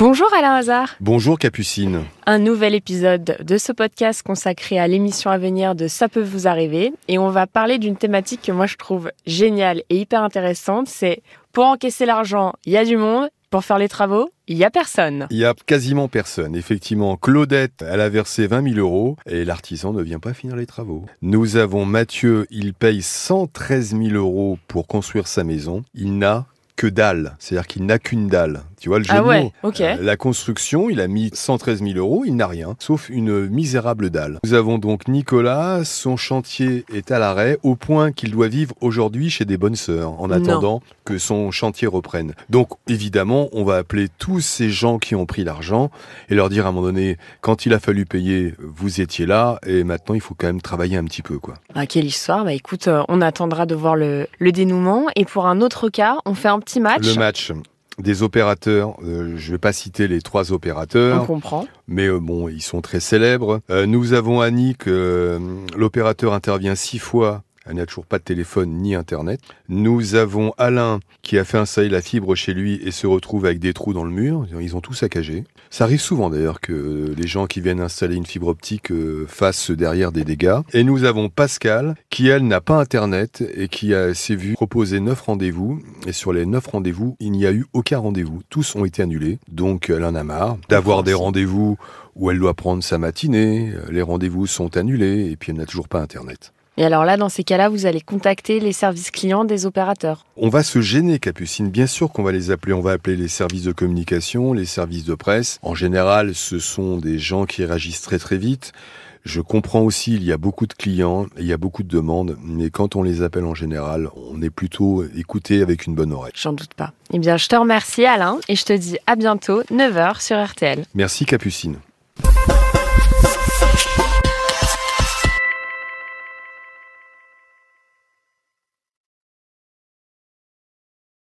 Bonjour Alain Hazard. Bonjour Capucine. Un nouvel épisode de ce podcast consacré à l'émission à venir de Ça peut vous arriver. Et on va parler d'une thématique que moi je trouve géniale et hyper intéressante. C'est pour encaisser l'argent, il y a du monde. Pour faire les travaux, il y a personne. Il y a quasiment personne. Effectivement, Claudette, elle a versé 20 000 euros et l'artisan ne vient pas finir les travaux. Nous avons Mathieu, il paye 113 000 euros pour construire sa maison. Il n'a que dalle, c'est-à-dire qu'il n'a qu'une dalle. Tu vois le jeu Ah de ouais, mots ok. La construction, il a mis 113 000 euros, il n'a rien, sauf une misérable dalle. Nous avons donc Nicolas, son chantier est à l'arrêt, au point qu'il doit vivre aujourd'hui chez des bonnes sœurs, en Non. attendant que son chantier reprenne. Donc évidemment, on va appeler tous ces gens qui ont pris l'argent et leur dire à un moment donné, quand il a fallu payer, vous étiez là, et maintenant il faut quand même travailler un petit peu, quoi. Ah, quelle histoire. Bah écoute, euh, on attendra de voir le, le dénouement. Et pour un autre cas, on fait un petit match. Le match des opérateurs, euh, je vais pas citer les trois On opérateurs, comprend. mais euh, bon, ils sont très célèbres. Euh, nous avons Annick, euh, l'opérateur intervient six fois. Elle n'a toujours pas de téléphone ni internet. Nous avons Alain qui a fait installer la fibre chez lui et se retrouve avec des trous dans le mur. Ils ont tout saccagé. Ça arrive souvent d'ailleurs que les gens qui viennent installer une fibre optique euh, fassent derrière des dégâts. Et nous avons Pascal qui elle n'a pas internet et qui a- s'est vu proposer neuf rendez-vous. Et sur les neuf rendez-vous, il n'y a eu aucun rendez-vous. Tous ont été annulés. Donc elle en a marre d'avoir des rendez-vous où elle doit prendre sa matinée. Les rendez-vous sont annulés et puis elle n'a toujours pas internet. Et alors là, dans ces cas-là, vous allez contacter les services clients des opérateurs. On va se gêner, Capucine. Bien sûr qu'on va les appeler. On va appeler les services de communication, les services de presse. En général, ce sont des gens qui réagissent très très vite. Je comprends aussi, il y a beaucoup de clients, il y a beaucoup de demandes, mais quand on les appelle en général, on est plutôt écouté avec une bonne oreille. J'en doute pas. Eh bien, je te remercie Alain et je te dis à bientôt, 9h sur RTL. Merci Capucine.